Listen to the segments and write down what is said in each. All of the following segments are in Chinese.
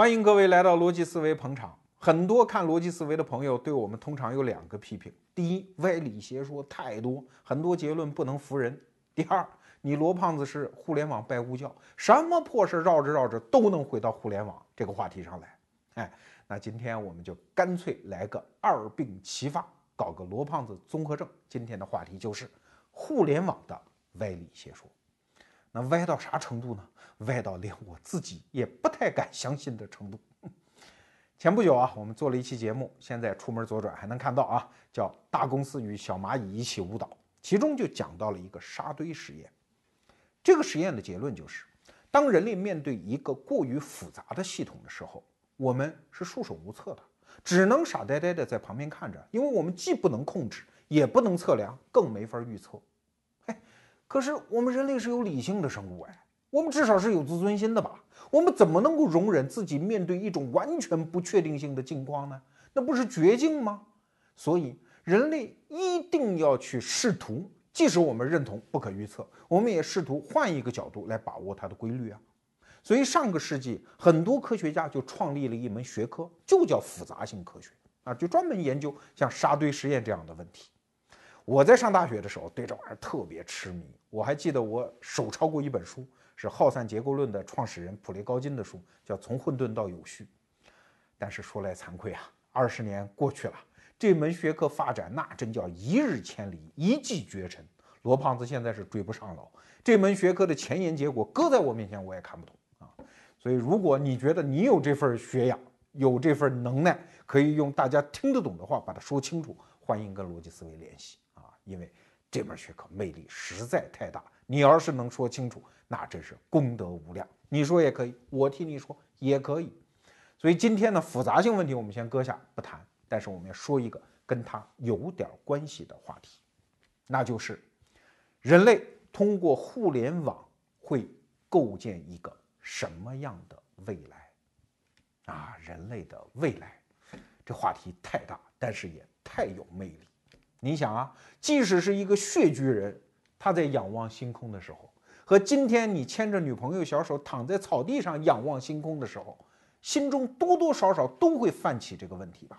欢迎各位来到逻辑思维捧场。很多看逻辑思维的朋友对我们通常有两个批评：第一，歪理邪说太多，很多结论不能服人；第二，你罗胖子是互联网拜物教，什么破事绕着绕着都能回到互联网这个话题上来。哎，那今天我们就干脆来个二病齐发，搞个罗胖子综合症。今天的话题就是互联网的歪理邪说。那歪到啥程度呢？歪到连我自己也不太敢相信的程度。前不久啊，我们做了一期节目，现在出门左转还能看到啊，叫《大公司与小蚂蚁一起舞蹈》，其中就讲到了一个沙堆实验。这个实验的结论就是，当人类面对一个过于复杂的系统的时候，我们是束手无策的，只能傻呆呆的在旁边看着，因为我们既不能控制，也不能测量，更没法预测。可是我们人类是有理性的生物哎。我们至少是有自尊心的吧？我们怎么能够容忍自己面对一种完全不确定性的境况呢？那不是绝境吗？所以人类一定要去试图，即使我们认同不可预测，我们也试图换一个角度来把握它的规律啊。所以上个世纪很多科学家就创立了一门学科，就叫复杂性科学啊，就专门研究像沙堆实验这样的问题。我在上大学的时候对这玩意儿特别痴迷，我还记得我手抄过一本书。是耗散结构论的创始人普雷高津的书，叫《从混沌到有序》。但是说来惭愧啊，二十年过去了，这门学科发展那真叫一日千里，一骑绝尘。罗胖子现在是追不上了。这门学科的前沿结果搁在我面前，我也看不懂啊。所以，如果你觉得你有这份学养，有这份能耐，可以用大家听得懂的话把它说清楚，欢迎跟逻辑思维联系，因为这门学科魅力实在太大。你要是能说清楚，那真是功德无量。你说也可以，我替你说也可以。所以今天呢，复杂性问题我们先搁下不谈，但是我们要说一个跟它有点关系的话题，那就是人类通过互联网会构建一个什么样的未来？啊，人类的未来，这话题太大，但是也太有魅力。你想啊，即使是一个穴居人。他在仰望星空的时候，和今天你牵着女朋友小手躺在草地上仰望星空的时候，心中多多少少都会泛起这个问题吧？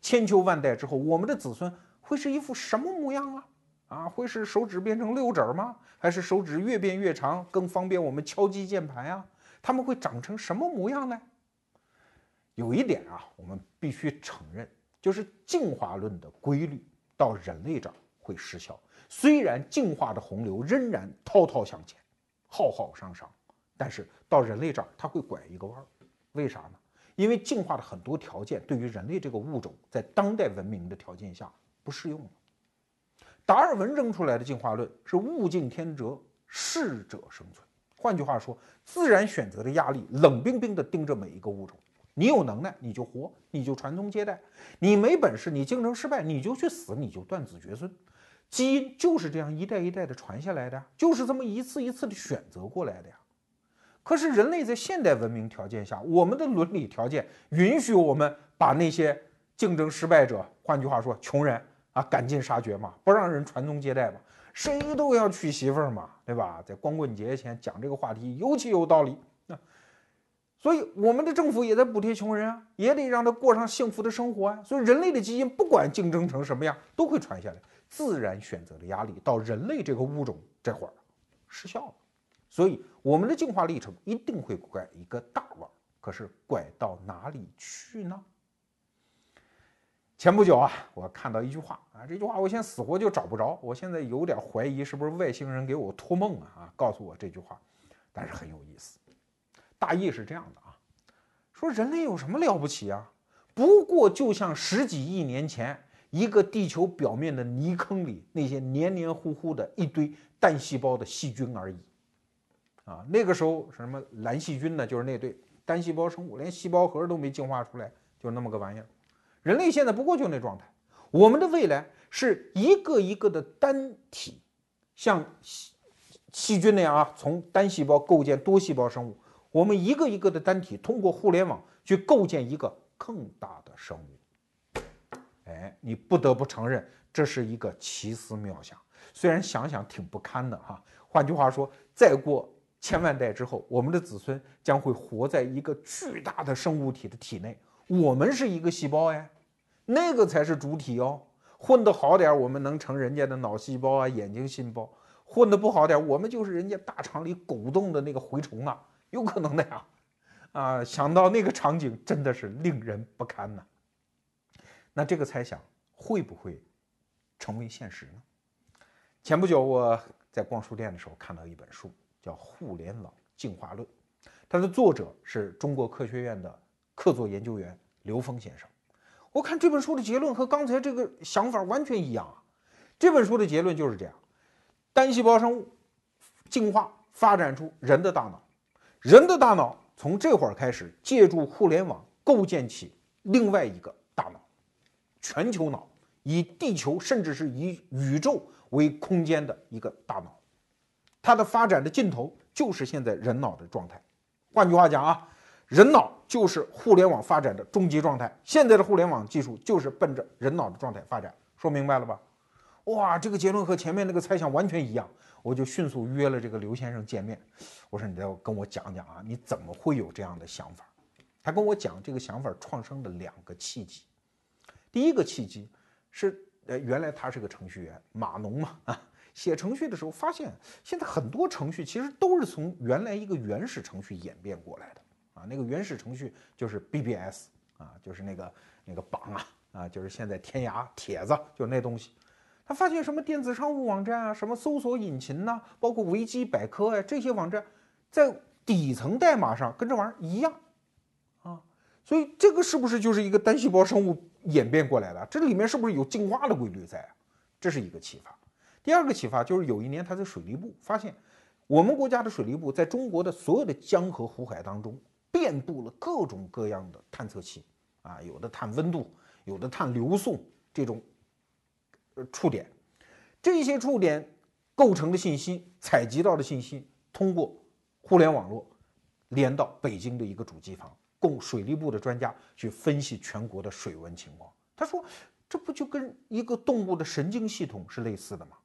千秋万代之后，我们的子孙会是一副什么模样啊？啊，会是手指变成六指吗？还是手指越变越长，更方便我们敲击键盘啊？他们会长成什么模样呢？有一点啊，我们必须承认，就是进化论的规律到人类这儿会失效。虽然进化的洪流仍然滔滔向前，浩浩汤汤，但是到人类这儿，它会拐一个弯儿。为啥呢？因为进化的很多条件对于人类这个物种在当代文明的条件下不适用了。达尔文扔出来的进化论是物竞天择，适者生存。换句话说，自然选择的压力冷冰冰地盯着每一个物种。你有能耐你就活，你就传宗接代；你没本事，你竞争失败，你就去死，你就断子绝孙。基因就是这样一代一代的传下来的，就是这么一次一次的选择过来的呀。可是人类在现代文明条件下，我们的伦理条件允许我们把那些竞争失败者，换句话说，穷人啊，赶尽杀绝嘛，不让人传宗接代嘛，谁都要娶媳妇儿嘛，对吧？在光棍节前讲这个话题尤其有道理。所以我们的政府也在补贴穷人啊，也得让他过上幸福的生活啊。所以人类的基因不管竞争成什么样，都会传下来。自然选择的压力到人类这个物种这会儿失效了，所以我们的进化历程一定会拐一个大弯。可是拐到哪里去呢？前不久啊，我看到一句话啊，这句话我现在死活就找不着，我现在有点怀疑是不是外星人给我托梦啊啊，告诉我这句话，但是很有意思。大意是这样的啊，说人类有什么了不起啊？不过就像十几亿年前。一个地球表面的泥坑里，那些黏黏糊糊的一堆单细胞的细菌而已，啊，那个时候什么蓝细菌呢？就是那堆单细胞生物，连细胞核都没进化出来，就那么个玩意儿。人类现在不过就那状态。我们的未来是一个一个的单体，像细细菌那样啊，从单细胞构建多细胞生物。我们一个一个的单体，通过互联网去构建一个更大的生物。哎，你不得不承认这是一个奇思妙想，虽然想想挺不堪的哈。换句话说，再过千万代之后，我们的子孙将会活在一个巨大的生物体的体内，我们是一个细胞哎，那个才是主体哦。混得好点，我们能成人家的脑细胞啊、眼睛细胞；混得不好点，我们就是人家大肠里狗洞的那个蛔虫啊，有可能的呀。啊，想到那个场景，真的是令人不堪呐。那这个猜想会不会成为现实呢？前不久我在逛书店的时候看到一本书。叫《互联网进化论》，它的作者是中国科学院的客座研究员刘峰先生。我看这本书的结论和刚才这个想法完全一样啊！这本书的结论就是这样：单细胞生物进化发展出人的大脑，人的大脑从这会儿开始借助互联网构建起另外一个大脑——全球脑，以地球甚至是以宇宙为空间的一个大脑。它的发展的尽头就是现在人脑的状态。换句话讲啊，人脑就是互联网发展的终极状态。现在的互联网技术就是奔着人脑的状态发展。说明白了吧？哇，这个结论和前面那个猜想完全一样。我就迅速约了这个刘先生见面。我说你要跟我讲讲啊，你怎么会有这样的想法？他跟我讲这个想法创生的两个契机。第一个契机是，呃，原来他是个程序员，码农嘛啊。写程序的时候发现，现在很多程序其实都是从原来一个原始程序演变过来的啊。那个原始程序就是 BBS 啊，就是那个那个榜啊啊，就是现在天涯帖子，就那东西。他发现什么电子商务网站啊，什么搜索引擎呐，包括维基百科啊，这些网站在底层代码上跟这玩意儿一样啊。所以这个是不是就是一个单细胞生物演变过来的？这里面是不是有进化的规律在啊？这是一个启发。第二个启发就是有一年他在水利部发现，我们国家的水利部在中国的所有的江河湖海当中遍布了各种各样的探测器，啊，有的探温度，有的探流速这种触点，这些触点构成的信息、采集到的信息，通过互联网络连到北京的一个主机房，供水利部的专家去分析全国的水文情况。他说，这不就跟一个动物的神经系统是类似的吗？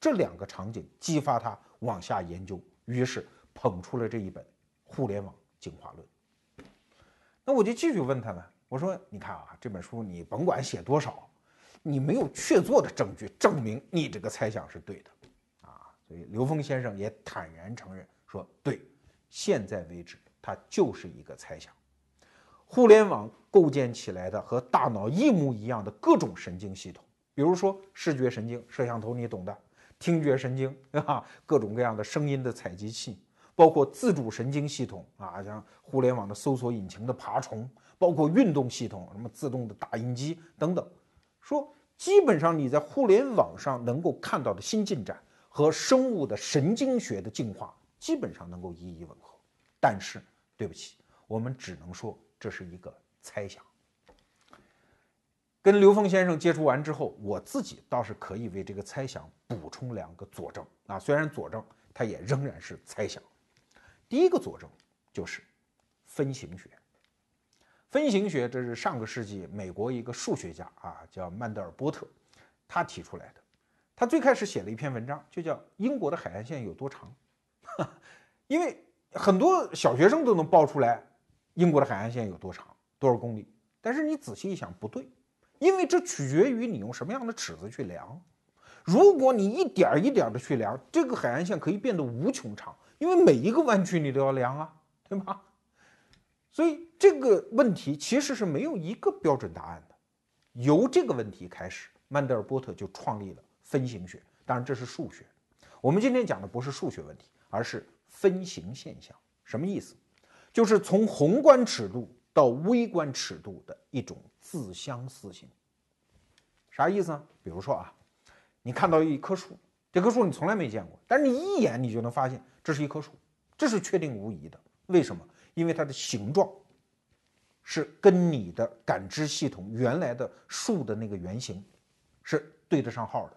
这两个场景激发他往下研究，于是捧出了这一本《互联网进化论》。那我就继续问他们，我说：“你看啊，这本书你甭管写多少，你没有确凿的证据证明你这个猜想是对的啊。”所以刘峰先生也坦然承认说：“对，现在为止，它就是一个猜想。互联网构建起来的和大脑一模一样的各种神经系统，比如说视觉神经，摄像头你懂的。”听觉神经 啊，各种各样的声音的采集器，包括自主神经系统啊，像互联网的搜索引擎的爬虫，包括运动系统，什么自动的打印机等等。说基本上你在互联网上能够看到的新进展和生物的神经学的进化，基本上能够一一吻合。但是对不起，我们只能说这是一个猜想。跟刘峰先生接触完之后，我自己倒是可以为这个猜想补充两个佐证啊，虽然佐证它也仍然是猜想。第一个佐证就是分形学。分形学这是上个世纪美国一个数学家啊，叫曼德尔波特，他提出来的。他最开始写了一篇文章，就叫《英国的海岸线有多长》，因为很多小学生都能报出来英国的海岸线有多长，多少公里。但是你仔细一想，不对。因为这取决于你用什么样的尺子去量。如果你一点儿一点儿的去量，这个海岸线可以变得无穷长，因为每一个弯曲你都要量啊，对吧？所以这个问题其实是没有一个标准答案的。由这个问题开始，曼德尔波特就创立了分形学。当然这是数学，我们今天讲的不是数学问题，而是分形现象。什么意思？就是从宏观尺度到微观尺度的一种。自相似性，啥意思呢？比如说啊，你看到一棵树，这棵树你从来没见过，但是你一眼你就能发现这是一棵树，这是确定无疑的。为什么？因为它的形状是跟你的感知系统原来的树的那个原型是对得上号的。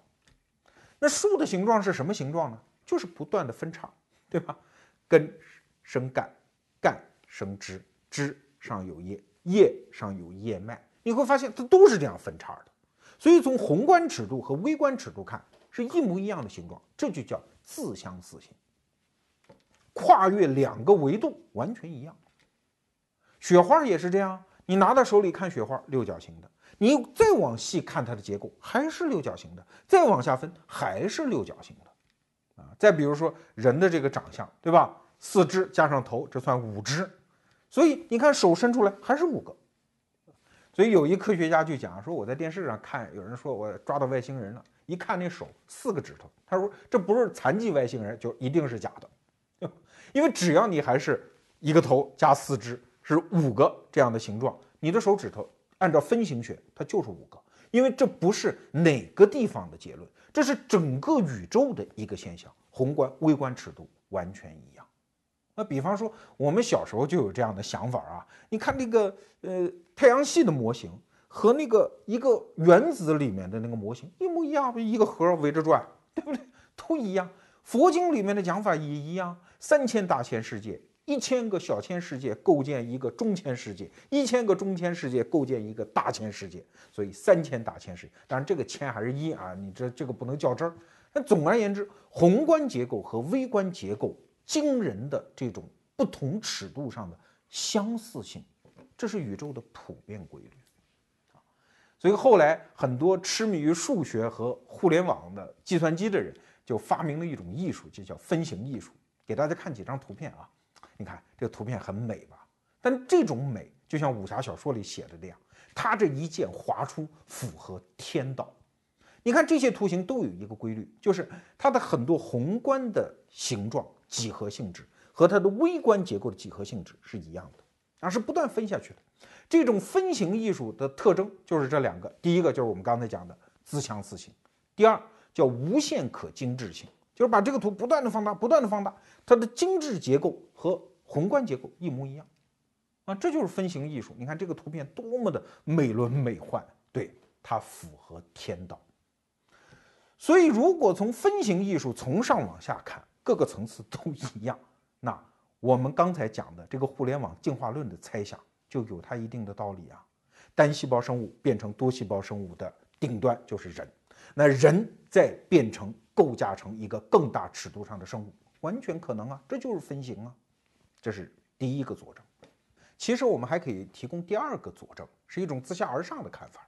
那树的形状是什么形状呢？就是不断的分叉，对吧？根生干，干生枝，枝上有叶，叶上有叶脉。你会发现它都是这样分叉的，所以从宏观尺度和微观尺度看是一模一样的形状，这就叫自相似性。跨越两个维度完全一样。雪花也是这样，你拿到手里看雪花，六角形的，你再往细看它的结构还是六角形的，再往下分还是六角形的，啊，再比如说人的这个长相，对吧？四肢加上头，这算五肢，所以你看手伸出来还是五个。所以有一科学家就讲说，我在电视上看有人说我抓到外星人了，一看那手四个指头，他说这不是残疾外星人，就一定是假的，因为只要你还是一个头加四肢。是五个这样的形状，你的手指头按照分形学，它就是五个，因为这不是哪个地方的结论，这是整个宇宙的一个现象，宏观、微观尺度完全一样。那比方说，我们小时候就有这样的想法啊，你看那个呃太阳系的模型和那个一个原子里面的那个模型一模一样，一个核围着转，对不对？都一样。佛经里面的讲法也一样，三千大千世界。一千个小千世界构建一个中千世界，一千个中千世界构建一个大千世界，所以三千大千世界。当然，这个千还是一啊，你这这个不能较真儿。那总而言之，宏观结构和微观结构惊人的这种不同尺度上的相似性，这是宇宙的普遍规律啊。所以后来很多痴迷于数学和互联网的计算机的人，就发明了一种艺术，就叫分形艺术。给大家看几张图片啊。你看这个图片很美吧？但这种美就像武侠小说里写的那样，它这一剑划出符合天道。你看这些图形都有一个规律，就是它的很多宏观的形状几何性质和它的微观结构的几何性质是一样的，而是不断分下去的。这种分形艺术的特征就是这两个：第一个就是我们刚才讲的自相似性；第二叫无限可精致性。就是把这个图不断的放大，不断的放大，它的精致结构和宏观结构一模一样，啊，这就是分形艺术。你看这个图片多么的美轮美奂，对它符合天道。所以，如果从分形艺术从上往下看，各个层次都一样，那我们刚才讲的这个互联网进化论的猜想就有它一定的道理啊。单细胞生物变成多细胞生物的顶端就是人，那人再变成。构架成一个更大尺度上的生物，完全可能啊，这就是分形啊，这是第一个佐证。其实我们还可以提供第二个佐证，是一种自下而上的看法。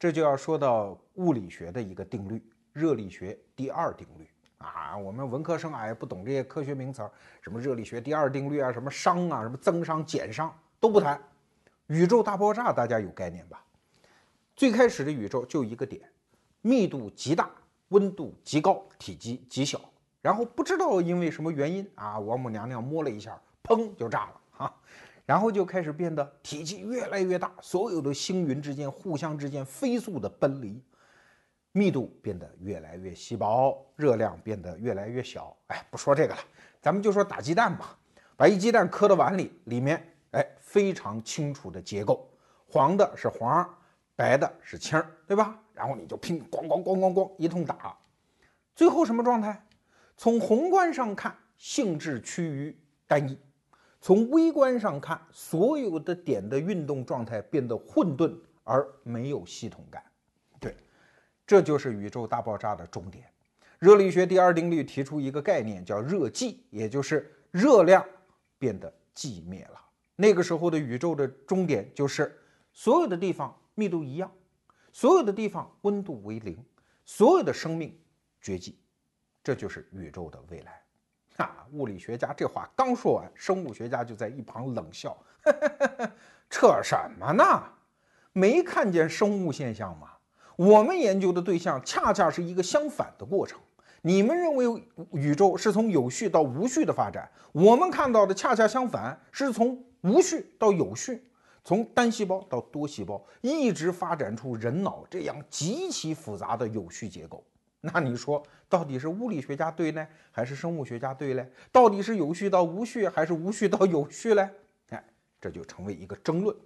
这就要说到物理学的一个定律——热力学第二定律啊。我们文科生哎不懂这些科学名词，什么热力学第二定律啊，什么熵啊，什么增熵减熵都不谈。宇宙大爆炸大家有概念吧？最开始的宇宙就一个点，密度极大。温度极高，体积极小，然后不知道因为什么原因啊，王母娘娘摸了一下，砰就炸了哈，然后就开始变得体积越来越大，所有的星云之间互相之间飞速的奔离，密度变得越来越稀薄，热量变得越来越小。哎，不说这个了，咱们就说打鸡蛋吧，把一鸡蛋磕到碗里，里面哎非常清楚的结构，黄的是黄，白的是青，对吧？然后你就拼咣咣咣咣咣一通打，最后什么状态？从宏观上看，性质趋于单一；从微观上看，所有的点的运动状态变得混沌而没有系统感。对，这就是宇宙大爆炸的终点。热力学第二定律提出一个概念，叫热寂，也就是热量变得寂灭了。那个时候的宇宙的终点就是所有的地方密度一样。所有的地方温度为零，所有的生命绝迹，这就是宇宙的未来。啊，物理学家这话刚说完，生物学家就在一旁冷笑：“ 扯什么呢？没看见生物现象吗？我们研究的对象恰恰是一个相反的过程。你们认为宇宙是从有序到无序的发展，我们看到的恰恰相反，是从无序到有序。”从单细胞到多细胞，一直发展出人脑这样极其复杂的有序结构。那你说，到底是物理学家对呢，还是生物学家对嘞？到底是有序到无序，还是无序到有序嘞？哎，这就成为一个争论。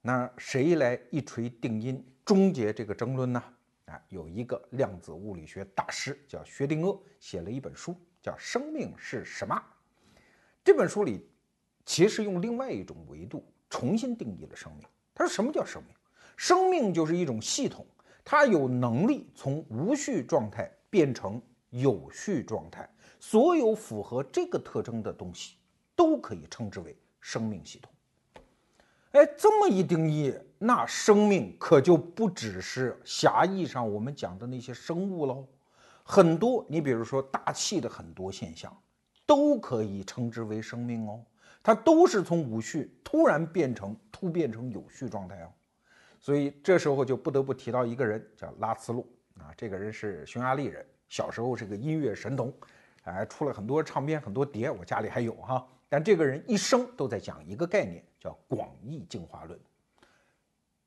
那谁来一锤定音，终结这个争论呢？啊，有一个量子物理学大师叫薛定谔，写了一本书，叫《生命是什么》。这本书里，其实用另外一种维度。重新定义了生命。他说：“什么叫生命？生命就是一种系统，它有能力从无序状态变成有序状态。所有符合这个特征的东西都可以称之为生命系统。哎，这么一定义，那生命可就不只是狭义上我们讲的那些生物喽。很多，你比如说大气的很多现象，都可以称之为生命哦。它都是从无序突然变成突变成有序状态哦。所以这时候就不得不提到一个人，叫拉斯洛啊。这个人是匈牙利人，小时候是个音乐神童，哎，出了很多唱片、很多碟，我家里还有哈。但这个人一生都在讲一个概念，叫广义进化论。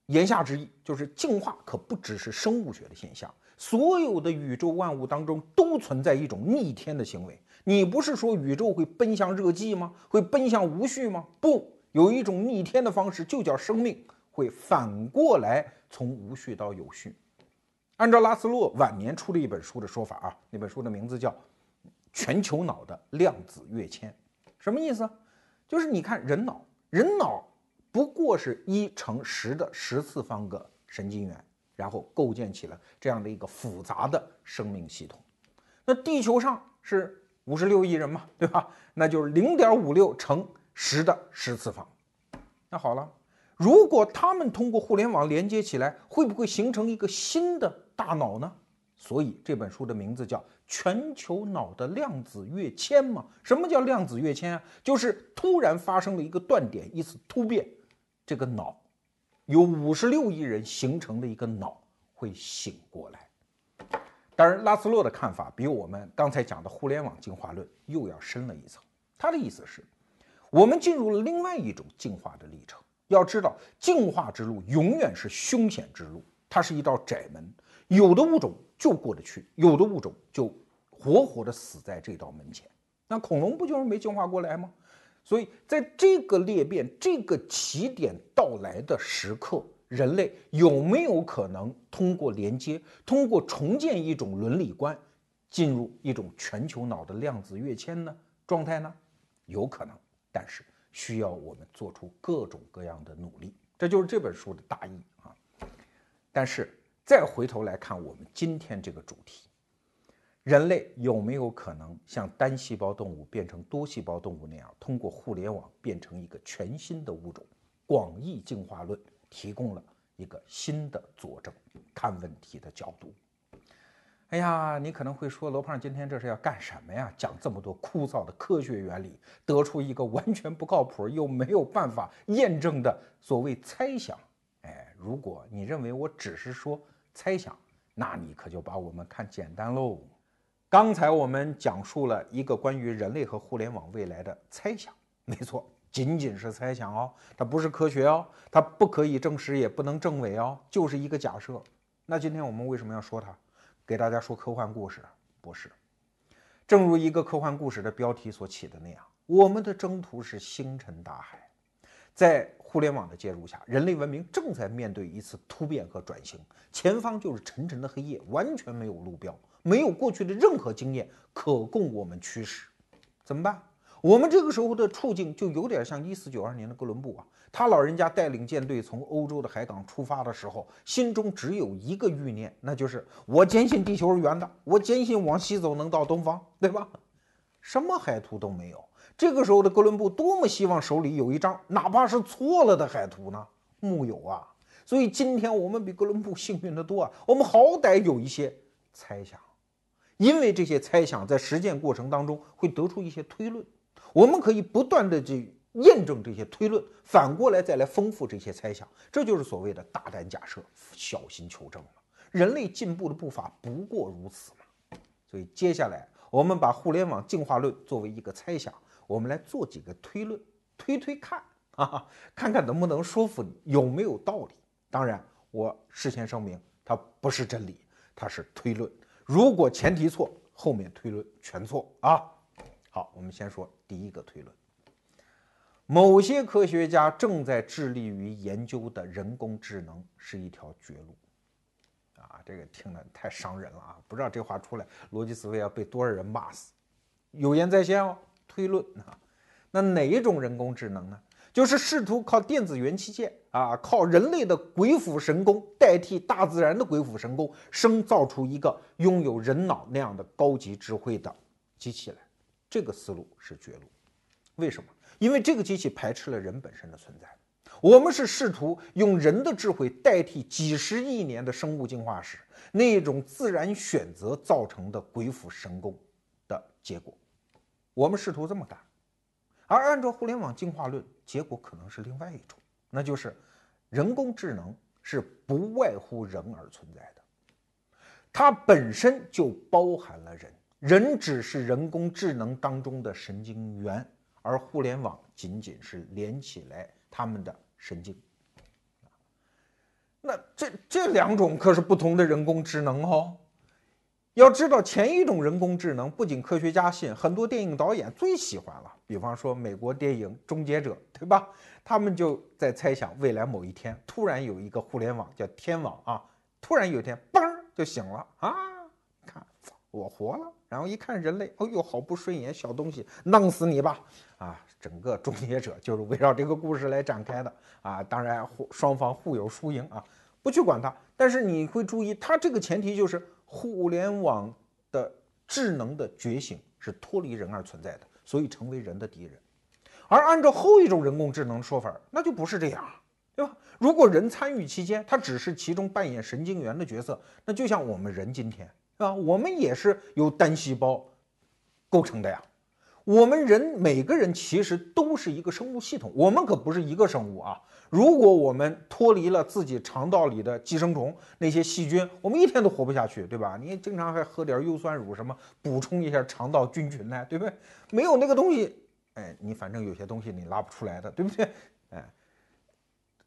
言下之意就是，进化可不只是生物学的现象，所有的宇宙万物当中都存在一种逆天的行为。你不是说宇宙会奔向热寂吗？会奔向无序吗？不，有一种逆天的方式，就叫生命会反过来从无序到有序。按照拉斯洛晚年出的一本书的说法啊，那本书的名字叫《全球脑的量子跃迁》，什么意思？就是你看人脑，人脑。不过是一乘十的十次方个神经元，然后构建起了这样的一个复杂的生命系统。那地球上是五十六亿人嘛，对吧？那就是零点五六乘十的十次方。那好了，如果他们通过互联网连接起来，会不会形成一个新的大脑呢？所以这本书的名字叫《全球脑的量子跃迁》嘛。什么叫量子跃迁啊？就是突然发生了一个断点，一次突变。这个脑由五十六亿人形成的一个脑会醒过来。当然，拉斯洛的看法比我们刚才讲的互联网进化论又要深了一层。他的意思是，我们进入了另外一种进化的历程。要知道，进化之路永远是凶险之路，它是一道窄门，有的物种就过得去，有的物种就活活的死在这道门前。那恐龙不就是没进化过来吗？所以，在这个裂变、这个起点到来的时刻，人类有没有可能通过连接、通过重建一种伦理观，进入一种全球脑的量子跃迁呢？状态呢？有可能，但是需要我们做出各种各样的努力。这就是这本书的大意啊。但是再回头来看我们今天这个主题。人类有没有可能像单细胞动物变成多细胞动物那样，通过互联网变成一个全新的物种？广义进化论提供了一个新的佐证，看问题的角度。哎呀，你可能会说，罗胖今天这是要干什么呀？讲这么多枯燥的科学原理，得出一个完全不靠谱又没有办法验证的所谓猜想。哎，如果你认为我只是说猜想，那你可就把我们看简单喽。刚才我们讲述了一个关于人类和互联网未来的猜想，没错，仅仅是猜想哦，它不是科学哦，它不可以证实，也不能证伪哦，就是一个假设。那今天我们为什么要说它？给大家说科幻故事？不是，正如一个科幻故事的标题所起的那样，我们的征途是星辰大海，在互联网的介入下，人类文明正在面对一次突变和转型，前方就是沉沉的黑夜，完全没有路标。没有过去的任何经验可供我们驱使，怎么办？我们这个时候的处境就有点像一四九二年的哥伦布啊，他老人家带领舰队从欧洲的海港出发的时候，心中只有一个欲念，那就是我坚信地球是圆的，我坚信往西走能到东方，对吧？什么海图都没有。这个时候的哥伦布多么希望手里有一张哪怕是错了的海图呢？木有啊。所以今天我们比哥伦布幸运的多啊，我们好歹有一些猜想。因为这些猜想在实践过程当中会得出一些推论，我们可以不断的去验证这些推论，反过来再来丰富这些猜想，这就是所谓的大胆假设，小心求证了。人类进步的步伐不过如此嘛。所以接下来我们把互联网进化论作为一个猜想，我们来做几个推论，推推看啊，看看能不能说服你，有没有道理。当然，我事先声明，它不是真理，它是推论。如果前提错，后面推论全错啊！好，我们先说第一个推论：某些科学家正在致力于研究的人工智能是一条绝路。啊，这个听着太伤人了啊！不知道这话出来，逻辑思维要被多少人骂死？有言在先哦，推论啊，那哪一种人工智能呢？就是试图靠电子元器件啊，靠人类的鬼斧神工代替大自然的鬼斧神工，生造出一个拥有人脑那样的高级智慧的机器来。这个思路是绝路。为什么？因为这个机器排斥了人本身的存在。我们是试图用人的智慧代替几十亿年的生物进化史那种自然选择造成的鬼斧神工的结果。我们试图这么干，而按照互联网进化论，结果可能是另外一种，那就是人工智能是不外乎人而存在的，它本身就包含了人，人只是人工智能当中的神经元，而互联网仅仅是连起来他们的。神经，那这这两种可是不同的人工智能哦。要知道，前一种人工智能不仅科学家信，很多电影导演最喜欢了。比方说美国电影《终结者》，对吧？他们就在猜想，未来某一天突然有一个互联网叫天网啊，突然有一天嘣就醒了啊，我活了，然后一看人类，哎呦好不顺眼，小东西弄死你吧啊！整个终结者就是围绕这个故事来展开的啊，当然互双方互有输赢啊，不去管它。但是你会注意，它这个前提就是互联网的智能的觉醒是脱离人而存在的，所以成为人的敌人。而按照后一种人工智能说法，那就不是这样，对吧？如果人参与期间，他只是其中扮演神经元的角色，那就像我们人今天，是吧？我们也是由单细胞构成的呀。我们人每个人其实都是一个生物系统，我们可不是一个生物啊！如果我们脱离了自己肠道里的寄生虫那些细菌，我们一天都活不下去，对吧？你经常还喝点优酸乳什么补充一下肠道菌群呢，对不对？没有那个东西，哎，你反正有些东西你拉不出来的，对不对？哎，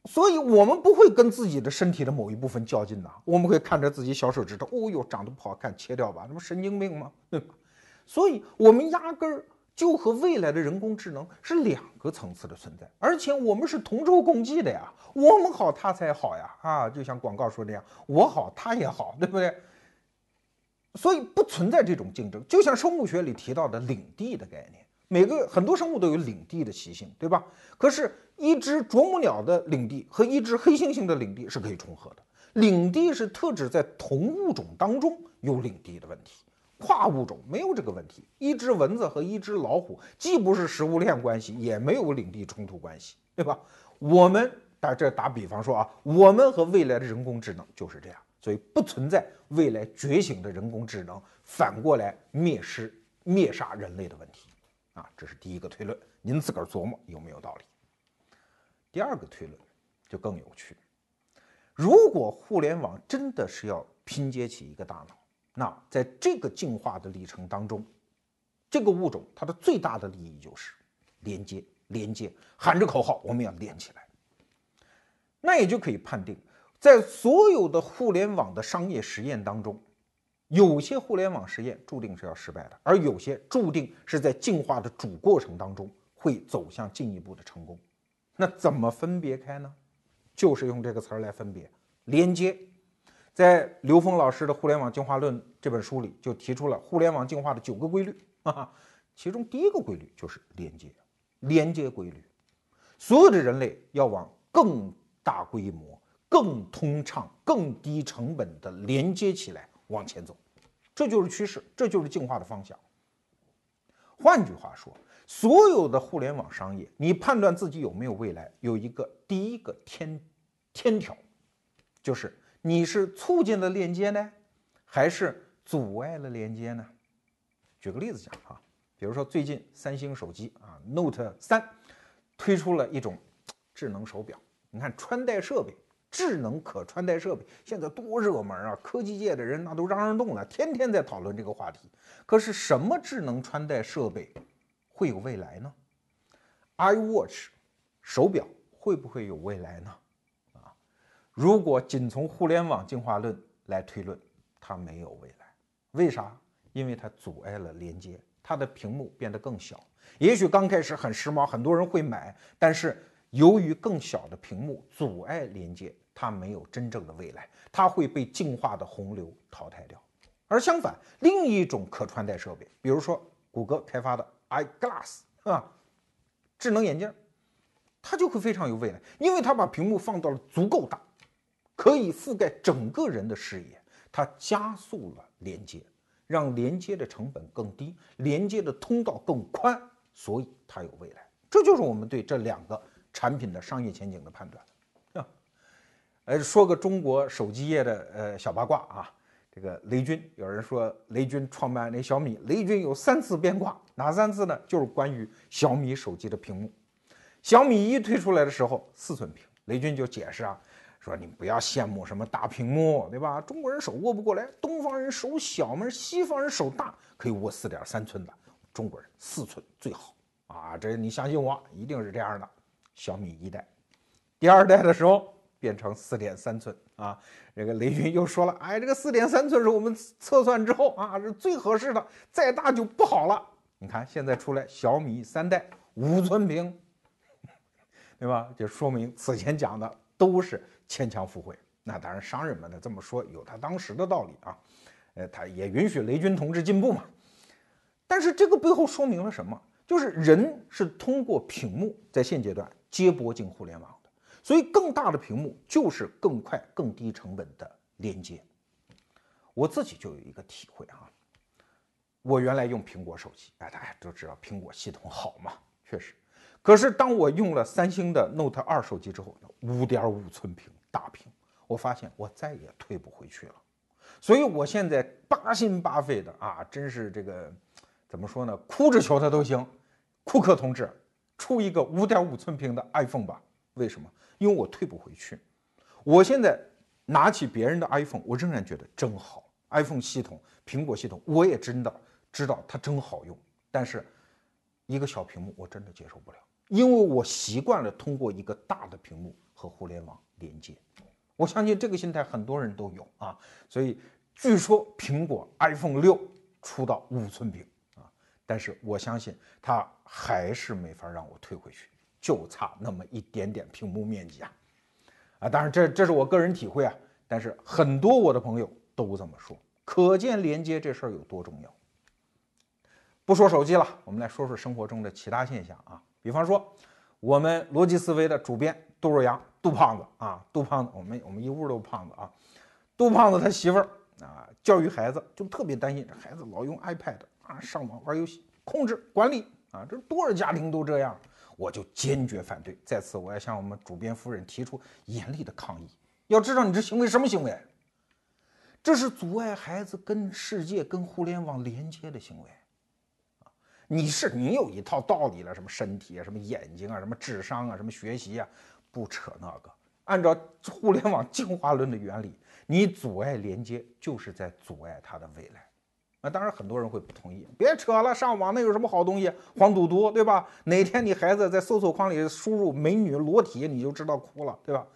所以我们不会跟自己的身体的某一部分较劲的，我们会看着自己小手指头，哦哟，长得不好看，切掉吧，那不神经病吗？对？所以我们压根儿。就和未来的人工智能是两个层次的存在，而且我们是同舟共济的呀，我们好他才好呀，啊，就像广告说那样，我好他也好，对不对？所以不存在这种竞争，就像生物学里提到的领地的概念，每个很多生物都有领地的习性，对吧？可是，一只啄木鸟的领地和一只黑猩猩的领地是可以重合的，领地是特指在同物种当中有领地的问题。跨物种没有这个问题，一只蚊子和一只老虎既不是食物链关系，也没有领地冲突关系，对吧？我们打这打比方说啊，我们和未来的人工智能就是这样，所以不存在未来觉醒的人工智能反过来灭失灭杀人类的问题啊，这是第一个推论，您自个儿琢磨有没有道理。第二个推论就更有趣，如果互联网真的是要拼接起一个大脑。那在这个进化的历程当中，这个物种它的最大的利益就是连接，连接，喊着口号，我们要连起来。那也就可以判定，在所有的互联网的商业实验当中，有些互联网实验注定是要失败的，而有些注定是在进化的主过程当中会走向进一步的成功。那怎么分别开呢？就是用这个词儿来分别，连接。在刘峰老师的《互联网进化论》这本书里，就提出了互联网进化的九个规律啊，其中第一个规律就是连接，连接规律，所有的人类要往更大规模、更通畅、更低成本的连接起来往前走，这就是趋势，这就是进化的方向。换句话说，所有的互联网商业，你判断自己有没有未来，有一个第一个天天条，就是。你是促进了链接呢，还是阻碍了连接呢？举个例子讲啊，比如说最近三星手机啊 Note 三推出了一种智能手表，你看穿戴设备，智能可穿戴设备现在多热门啊！科技界的人那都嚷嚷动了，天天在讨论这个话题。可是什么智能穿戴设备会有未来呢？iWatch 手表会不会有未来呢？啊如果仅从互联网进化论来推论，它没有未来。为啥？因为它阻碍了连接，它的屏幕变得更小。也许刚开始很时髦，很多人会买，但是由于更小的屏幕阻碍连接，它没有真正的未来，它会被进化的洪流淘汰掉。而相反，另一种可穿戴设备，比如说谷歌开发的 iGlass 啊，智能眼镜，它就会非常有未来，因为它把屏幕放到了足够大。可以覆盖整个人的视野，它加速了连接，让连接的成本更低，连接的通道更宽，所以它有未来。这就是我们对这两个产品的商业前景的判断。啊，呃，说个中国手机业的呃小八卦啊，这个雷军，有人说雷军创办那小米，雷军有三次变卦，哪三次呢？就是关于小米手机的屏幕。小米一推出来的时候，四寸屏，雷军就解释啊。说你不要羡慕什么大屏幕，对吧？中国人手握不过来，东方人手小嘛，西方人手大，可以握四点三寸的，中国人四寸最好啊！这你相信我，一定是这样的。小米一代，第二代的时候变成四点三寸啊。这个雷军又说了，哎，这个四点三寸是我们测算之后啊是最合适的，再大就不好了。你看现在出来小米三代五寸屏，对吧？就说明此前讲的都是。牵强附会，那当然，商人们呢这么说有他当时的道理啊，呃，他也允许雷军同志进步嘛。但是这个背后说明了什么？就是人是通过屏幕在现阶段接驳进互联网的，所以更大的屏幕就是更快、更低成本的连接。我自己就有一个体会啊，我原来用苹果手机，哎，大家都知道苹果系统好嘛，确实。可是当我用了三星的 Note 二手机之后，五点五寸屏。大屏，我发现我再也退不回去了，所以我现在八心八肺的啊，真是这个怎么说呢？哭着求他都行，库克同志出一个五点五寸屏的 iPhone 吧？为什么？因为我退不回去。我现在拿起别人的 iPhone，我仍然觉得真好。iPhone 系统、苹果系统，我也真的知道它真好用。但是一个小屏幕，我真的接受不了，因为我习惯了通过一个大的屏幕和互联网。连接，我相信这个心态很多人都有啊，所以据说苹果 iPhone 六出到五寸屏，但是我相信他还是没法让我退回去，就差那么一点点屏幕面积啊，啊，当然这这是我个人体会啊，但是很多我的朋友都这么说，可见连接这事儿有多重要。不说手机了，我们来说说生活中的其他现象啊，比方说我们逻辑思维的主编杜若阳。杜胖子啊，杜胖子，我们我们一屋都胖子啊。杜胖子他媳妇儿啊，教育孩子就特别担心这孩子老用 iPad 啊，上网玩游戏，控制管理啊，这多少家庭都这样，我就坚决反对。在此，我要向我们主编夫人提出严厉的抗议。要知道，你这行为什么行为？这是阻碍孩子跟世界、跟互联网连接的行为啊！你是你有一套道理了，什么身体啊，什么眼睛啊，什么智商啊，什么学习啊。不扯那个，按照互联网进化论的原理，你阻碍连接就是在阻碍他的未来。当然很多人会不同意，别扯了，上网那有什么好东西？黄赌毒，对吧？哪天你孩子在搜索框里输入美女裸体，你就知道哭了，对吧？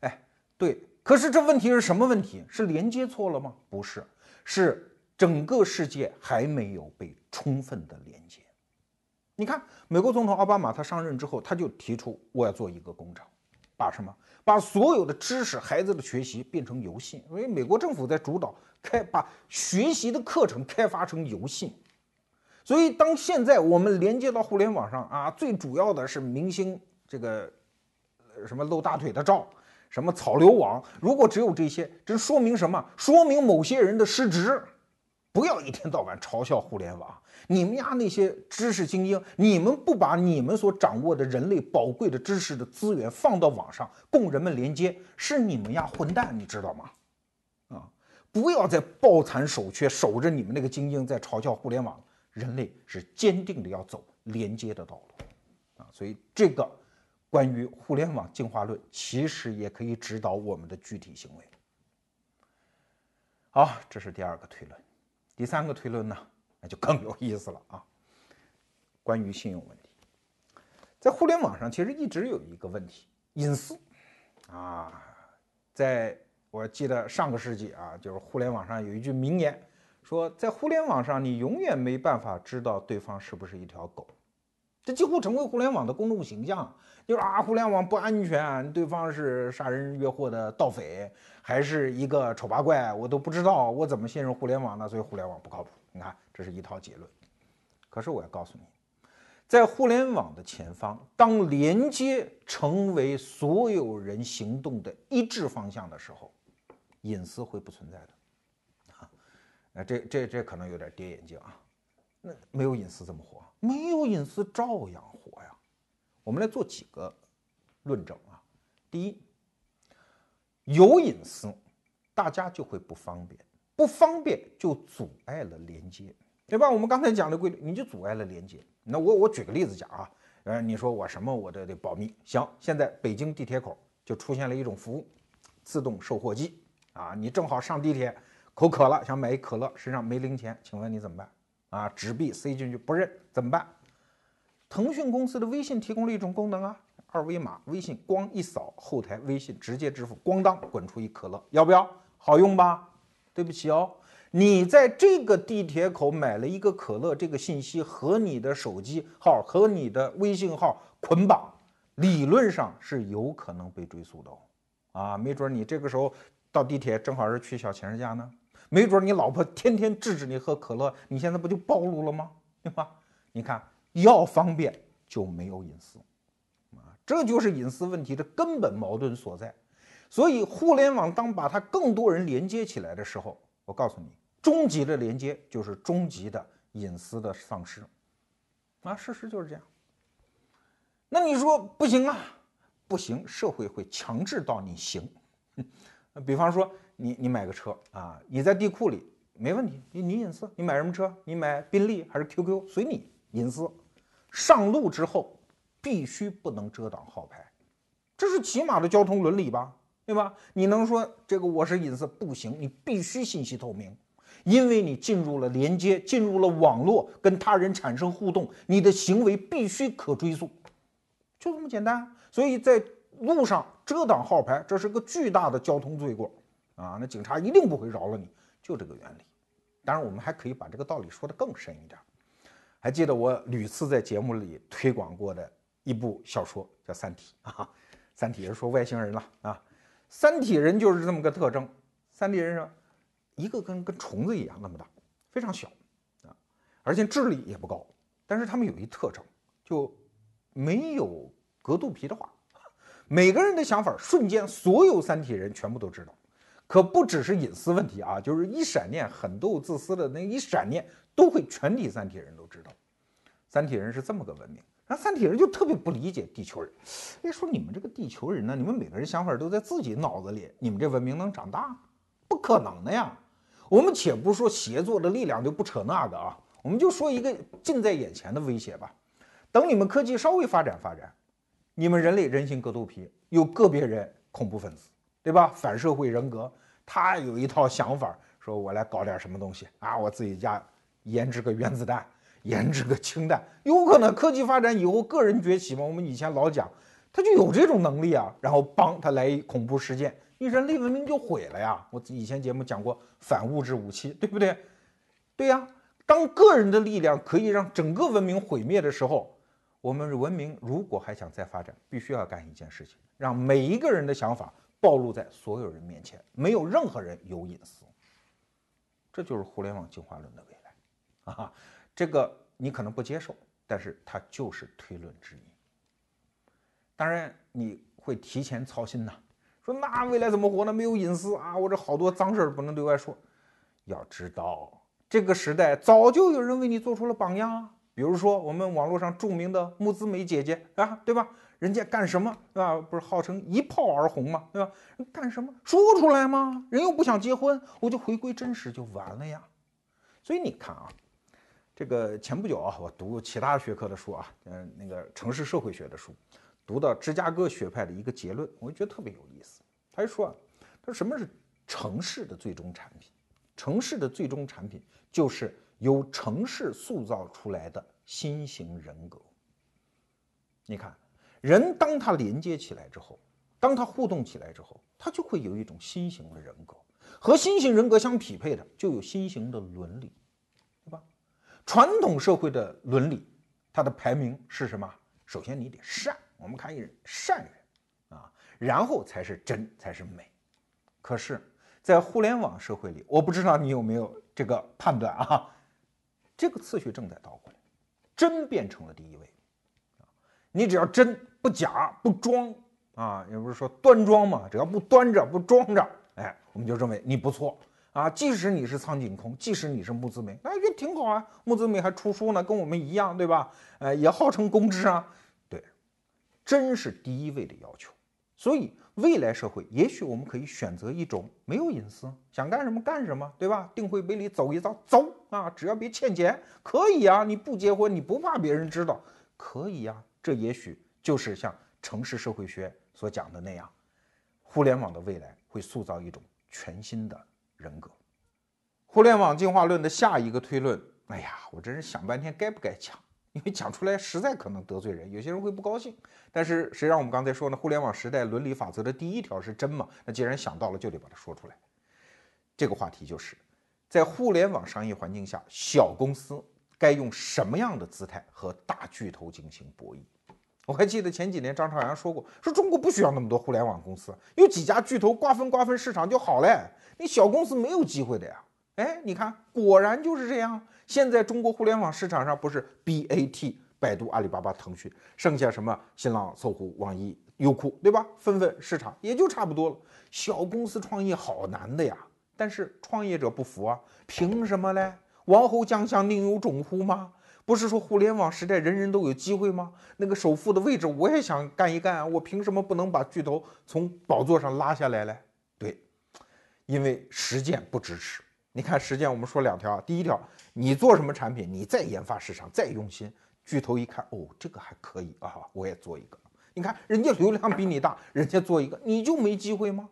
哎，对，可是这问题是什么问题？是连接错了吗？不是，是整个世界还没有被充分的连接。你看，美国总统奥巴马他上任之后，他就提出我要做一个工厂。把什么？把所有的知识、孩子的学习变成游戏，因为美国政府在主导开把学习的课程开发成游戏。所以，当现在我们连接到互联网上啊，最主要的是明星这个什么露大腿的照，什么草流网。如果只有这些，这说明什么？说明某些人的失职。不要一天到晚嘲笑互联网。你们家那些知识精英，你们不把你们所掌握的人类宝贵的知识的资源放到网上供人们连接，是你们呀混蛋，你知道吗？啊，不要再抱残守缺，守着你们那个精英在嘲笑互联网。人类是坚定的要走连接的道路啊，所以这个关于互联网进化论，其实也可以指导我们的具体行为。好，这是第二个推论，第三个推论呢？那就更有意思了啊！关于信用问题，在互联网上其实一直有一个问题，隐私啊。在我记得上个世纪啊，就是互联网上有一句名言，说在互联网上你永远没办法知道对方是不是一条狗，这几乎成为互联网的公众形象，就是啊，互联网不安全，对方是杀人越货的盗匪，还是一个丑八怪，我都不知道，我怎么信任互联网呢？所以互联网不靠谱。你看，这是一套结论。可是我要告诉你，在互联网的前方，当连接成为所有人行动的一致方向的时候，隐私会不存在的。啊，那这这这可能有点跌眼镜啊。那没有隐私怎么活？没有隐私照样活呀。我们来做几个论证啊。第一，有隐私，大家就会不方便，不方便就阻碍了连接，对吧？我们刚才讲的规律，你就阻碍了连接。那我我举个例子讲啊，呃，你说我什么我都得保密。行，现在北京地铁口就出现了一种服务，自动售货机啊，你正好上地铁，口渴了，想买一可乐，身上没零钱，请问你怎么办？啊，纸币塞进去不认怎么办？腾讯公司的微信提供了一种功能啊，二维码，微信光一扫，后台微信直接支付，咣当滚出一可乐，要不要？好用吧？对不起哦，你在这个地铁口买了一个可乐，这个信息和你的手机号和你的微信号捆绑，理论上是有可能被追溯的哦。啊，没准你这个时候到地铁正好是去小钱人家呢。没准你老婆天天制止你喝可乐，你现在不就暴露了吗？对吧？你看，要方便就没有隐私，啊，这就是隐私问题的根本矛盾所在。所以，互联网当把它更多人连接起来的时候，我告诉你，终极的连接就是终极的隐私的丧失，啊，事实就是这样。那你说不行啊？不行，社会会强制到你行。比方说。你你买个车啊，你在地库里没问题，你你隐私，你买什么车？你买宾利还是 QQ？随你隐私。上路之后必须不能遮挡号牌，这是起码的交通伦理吧？对吧？你能说这个我是隐私不行？你必须信息透明，因为你进入了连接，进入了网络，跟他人产生互动，你的行为必须可追溯，就这么简单。所以在路上遮挡号牌，这是个巨大的交通罪过。啊，那警察一定不会饶了你，就这个原理。当然，我们还可以把这个道理说得更深一点。还记得我屡次在节目里推广过的一部小说，叫《三体》啊，《三体》是说外星人了啊，三体人就是这么个特征。三体人说一个跟跟虫子一样那么大，非常小啊，而且智力也不高。但是他们有一特征，就没有隔肚皮的话，每个人的想法瞬间所有三体人全部都知道。可不只是隐私问题啊，就是一闪念，很斗自私的那一闪念，都会全体三体人都知道。三体人是这么个文明，那三体人就特别不理解地球人。哎，说你们这个地球人呢，你们每个人想法都在自己脑子里，你们这文明能长大？不可能的呀。我们且不说协作的力量，就不扯那个啊，我们就说一个近在眼前的威胁吧。等你们科技稍微发展发展，你们人类人心隔肚皮，有个别人恐怖分子。对吧？反社会人格，他有一套想法，说我来搞点什么东西啊，我自己家研制个原子弹，研制个氢弹，有可能科技发展以后个人崛起嘛？我们以前老讲，他就有这种能力啊，然后帮他来一恐怖事件，你人类文明就毁了呀。我以前节目讲过反物质武器，对不对？对呀，当个人的力量可以让整个文明毁灭的时候，我们文明如果还想再发展，必须要干一件事情，让每一个人的想法。暴露在所有人面前，没有任何人有隐私，这就是互联网进化论的啊！这个你可能不接受，但是它就是推论之一。当然你会提前操心呐，说那未来怎么活呢？没有隐私啊！我这好多脏事儿不能对外说。要知道，这个时代早就有人为你做出了榜样啊，比如说我们网络上著名的木子美姐姐啊，对吧？人家干什么，对吧？不是号称一炮而红嘛？对吧？干什么说出来吗？人又不想结婚，我就回归真实就完了呀。所以你看啊，这个前不久啊，我读其他学科的书啊，嗯，那个城市社会学的书，读到芝加哥学派的一个结论，我就觉得特别有意思。他就说啊，他说什么是城市的最终产品？城市的最终产品就是由城市塑造出来的新型人格。你看。人当他连接起来之后，当他互动起来之后，他就会有一种新型的人格，和新型人格相匹配的就有新型的伦理，传统社会的伦理，它的排名是什么？首先你得善，我们看一人善人啊，然后才是真，才是美。可是，在互联网社会里，我不知道你有没有这个判断啊？这个次序正在倒过来，真变成了第一位。你只要真不假不装啊，也不是说端庄嘛，只要不端着不装着，哎，我们就认为你不错。啊，即使你是苍井空，即使你是木子美，那也挺好啊。木子美还出书呢，跟我们一样，对吧？呃，也号称公知啊。对，真是第一位的要求。所以未来社会，也许我们可以选择一种没有隐私，想干什么干什么，对吧？定会杯里走一遭，走啊，只要别欠钱，可以啊。你不结婚，你不怕别人知道，可以啊。这也许就是像城市社会学所讲的那样，互联网的未来会塑造一种全新的。人格，互联网进化论的下一个推论，哎呀，我真是想半天该不该讲，因为讲出来实在可能得罪人，有些人会不高兴。但是谁让我们刚才说呢？互联网时代伦理法则的第一条是真嘛？那既然想到了，就得把它说出来。这个话题就是在互联网商业环境下，小公司该用什么样的姿态和大巨头进行博弈？我还记得前几年张朝阳说过，说中国不需要那么多互联网公司，有几家巨头瓜分瓜分市场就好嘞。你小公司没有机会的呀。哎，你看，果然就是这样。现在中国互联网市场上不是 BAT，百度、阿里巴巴、腾讯，剩下什么新浪、搜狐、网易、优酷，对吧？分分市场也就差不多了。小公司创业好难的呀。但是创业者不服啊，凭什么嘞？王侯将相宁有种乎吗？不是说互联网时代人人都有机会吗？那个首富的位置我也想干一干啊！我凭什么不能把巨头从宝座上拉下来嘞？对，因为实践不支持。你看实践，我们说两条啊。第一条，你做什么产品，你再研发市场，再用心，巨头一看，哦，这个还可以啊，我也做一个。你看人家流量比你大，人家做一个，你就没机会吗？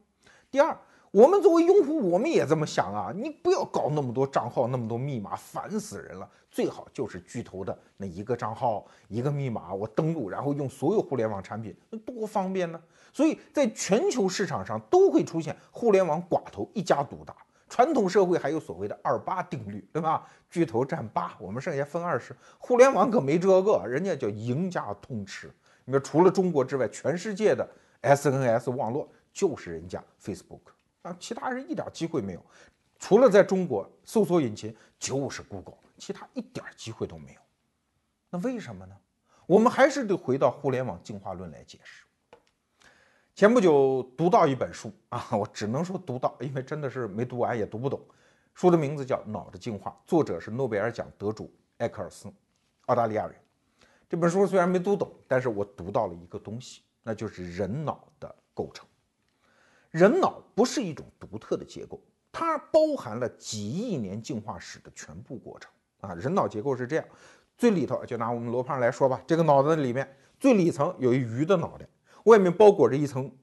第二。我们作为用户，我们也这么想啊！你不要搞那么多账号，那么多密码，烦死人了。最好就是巨头的那一个账号，一个密码，我登录，然后用所有互联网产品，那多方便呢！所以在全球市场上都会出现互联网寡头一家独大。传统社会还有所谓的二八定律，对吧？巨头占八，我们剩下分二十。互联网可没这个，人家叫赢家通吃。你说除了中国之外，全世界的 SNS 网络就是人家 Facebook。啊，其他人一点机会没有，除了在中国搜索引擎就是 Google，其他一点机会都没有。那为什么呢？我们还是得回到互联网进化论来解释。前不久读到一本书啊，我只能说读到，因为真的是没读完也读不懂。书的名字叫《脑的进化》，作者是诺贝尔奖得主艾克尔斯，澳大利亚人。这本书虽然没读懂，但是我读到了一个东西，那就是人脑的构成。人脑不是一种独特的结构，它包含了几亿年进化史的全部过程啊！人脑结构是这样，最里头就拿我们罗胖来说吧，这个脑子里面最里层有一鱼的脑袋，外面包裹着一层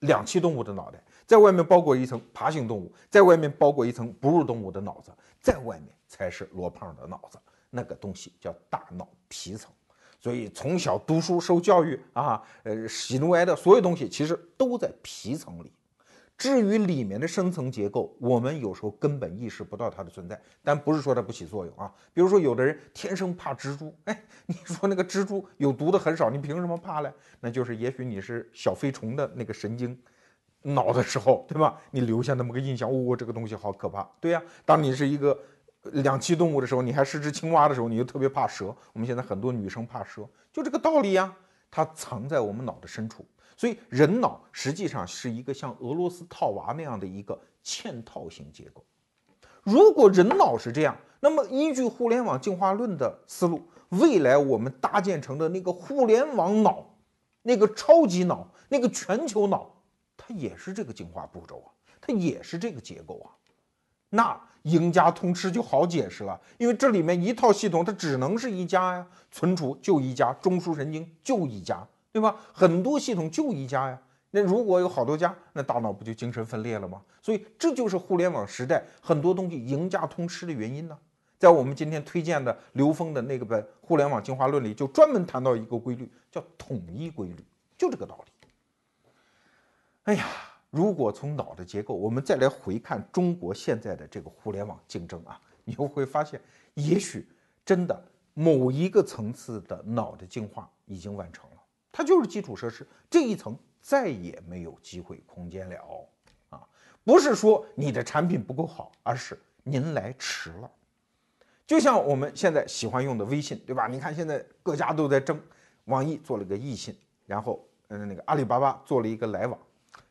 两栖动物的脑袋，在外面包裹一层爬行动物，在外面包裹一层哺乳动物的脑子，在外面才是罗胖的脑子，那个东西叫大脑皮层。所以从小读书受教育啊，呃，喜怒哀乐所有东西其实都在皮层里。至于里面的深层结构，我们有时候根本意识不到它的存在。但不是说它不起作用啊。比如说，有的人天生怕蜘蛛，哎，你说那个蜘蛛有毒的很少，你凭什么怕嘞？那就是也许你是小飞虫的那个神经脑的时候，对吧？你留下那么个印象，哦，这个东西好可怕。对呀，当你是一个两栖动物的时候，你还是只青蛙的时候，你就特别怕蛇。我们现在很多女生怕蛇，就这个道理呀。它藏在我们脑的深处。所以，人脑实际上是一个像俄罗斯套娃那样的一个嵌套型结构。如果人脑是这样，那么依据互联网进化论的思路，未来我们搭建成的那个互联网脑、那个超级脑、那个全球脑，它也是这个进化步骤啊，它也是这个结构啊。那赢家通吃就好解释了，因为这里面一套系统它只能是一家呀，存储就一家，中枢神经就一家。对吧？很多系统就一家呀。那如果有好多家，那大脑不就精神分裂了吗？所以这就是互联网时代很多东西赢家通吃的原因呢。在我们今天推荐的刘峰的那个本《互联网进化论》里，就专门谈到一个规律，叫统一规律，就这个道理。哎呀，如果从脑的结构，我们再来回看中国现在的这个互联网竞争啊，你就会发现，也许真的某一个层次的脑的进化已经完成了。它就是基础设施这一层再也没有机会空间了啊！不是说你的产品不够好，而是您来迟了。就像我们现在喜欢用的微信，对吧？你看现在各家都在争，网易做了个易信，然后嗯，那个阿里巴巴做了一个来往，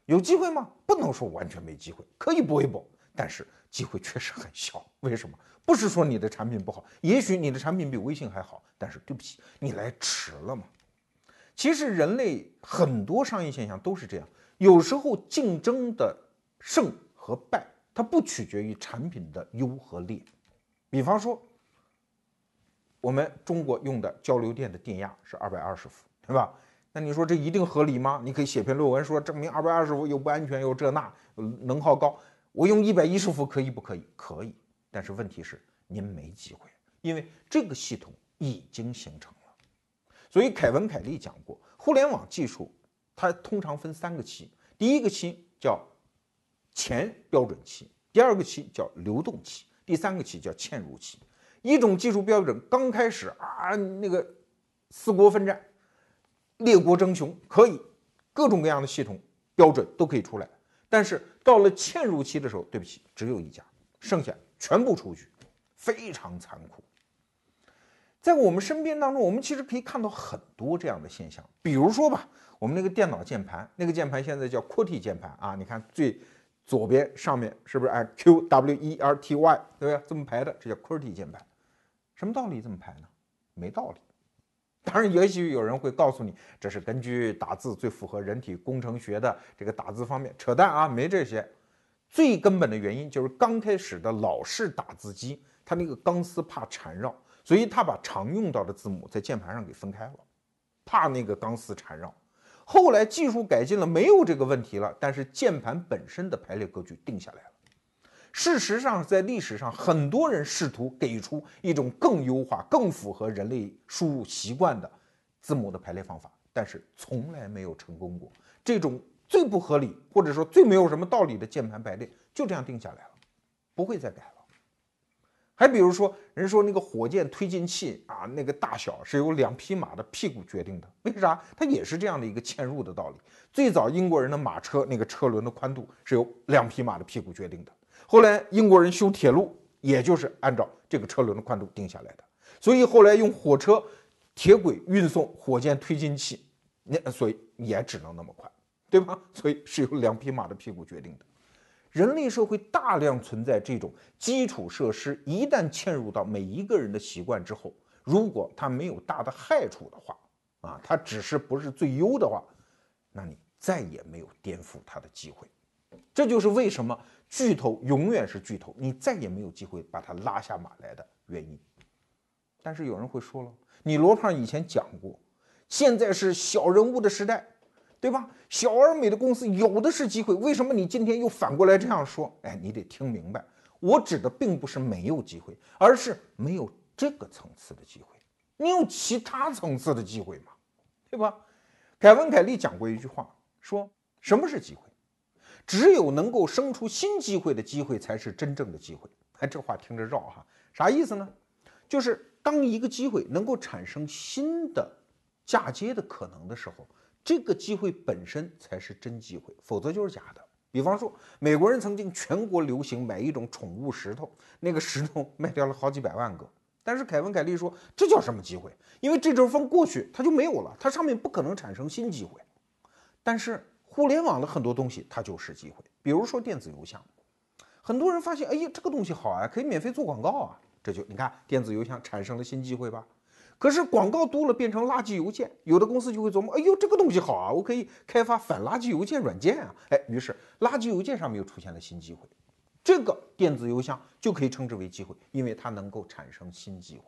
有机会吗？不能说完全没机会，可以搏一搏。但是机会确实很小。为什么？不是说你的产品不好，也许你的产品比微信还好，但是对不起，你来迟了嘛。其实人类很多商业现象都是这样，有时候竞争的胜和败，它不取决于产品的优和劣。比方说，我们中国用的交流电的电压是二百二十伏，对吧？那你说这一定合理吗？你可以写篇论文说证明二百二十伏又不安全又这那，能耗高。我用一百一十伏可以不可以？可以。但是问题是您没机会，因为这个系统已经形成。所以凯文·凯利讲过，互联网技术它通常分三个期，第一个期叫前标准期，第二个期叫流动期，第三个期叫嵌入期。一种技术标准刚开始啊，那个四国分战，列国争雄，可以各种各样的系统标准都可以出来，但是到了嵌入期的时候，对不起，只有一家，剩下全部出局，非常残酷。在我们身边当中，我们其实可以看到很多这样的现象。比如说吧，我们那个电脑键盘，那个键盘现在叫 QWERTY 键盘啊。你看最左边上面是不是哎 Q W E R T Y 对不对？这么排的，这叫 QWERTY 键盘。什么道理这么排呢？没道理。当然，也许有人会告诉你，这是根据打字最符合人体工程学的这个打字方面。扯淡啊，没这些。最根本的原因就是刚开始的老式打字机，它那个钢丝怕缠绕。所以他把常用到的字母在键盘上给分开了，怕那个钢丝缠绕。后来技术改进了，没有这个问题了。但是键盘本身的排列格局定下来了。事实上，在历史上，很多人试图给出一种更优化、更符合人类输入习惯的字母的排列方法，但是从来没有成功过。这种最不合理，或者说最没有什么道理的键盘排列，就这样定下来了，不会再改了。还比如说，人说那个火箭推进器啊，那个大小是由两匹马的屁股决定的。为啥？它也是这样的一个嵌入的道理。最早英国人的马车那个车轮的宽度是由两匹马的屁股决定的。后来英国人修铁路，也就是按照这个车轮的宽度定下来的。所以后来用火车、铁轨运送火箭推进器，那所以也只能那么快，对吧？所以是由两匹马的屁股决定的。人类社会大量存在这种基础设施，一旦嵌入到每一个人的习惯之后，如果它没有大的害处的话，啊，它只是不是最优的话，那你再也没有颠覆它的机会。这就是为什么巨头永远是巨头，你再也没有机会把它拉下马来的原因。但是有人会说了，你罗胖以前讲过，现在是小人物的时代。对吧？小而美的公司有的是机会，为什么你今天又反过来这样说？哎，你得听明白，我指的并不是没有机会，而是没有这个层次的机会。你有其他层次的机会吗？对吧？凯文·凯利讲过一句话，说什么是机会？只有能够生出新机会的机会才是真正的机会。哎，这话听着绕哈，啥意思呢？就是当一个机会能够产生新的嫁接的可能的时候。这个机会本身才是真机会，否则就是假的。比方说，美国人曾经全国流行买一种宠物石头，那个石头卖掉了好几百万个。但是凯文·凯利说，这叫什么机会？因为这阵风过去，它就没有了，它上面不可能产生新机会。但是互联网的很多东西，它就是机会。比如说电子邮箱，很多人发现，哎呀，这个东西好啊，可以免费做广告啊，这就你看，电子邮箱产生了新机会吧。可是广告多了变成垃圾邮件，有的公司就会琢磨：哎呦，这个东西好啊，我可以开发反垃圾邮件软件啊！哎，于是垃圾邮件上面又出现了新机会，这个电子邮箱就可以称之为机会，因为它能够产生新机会。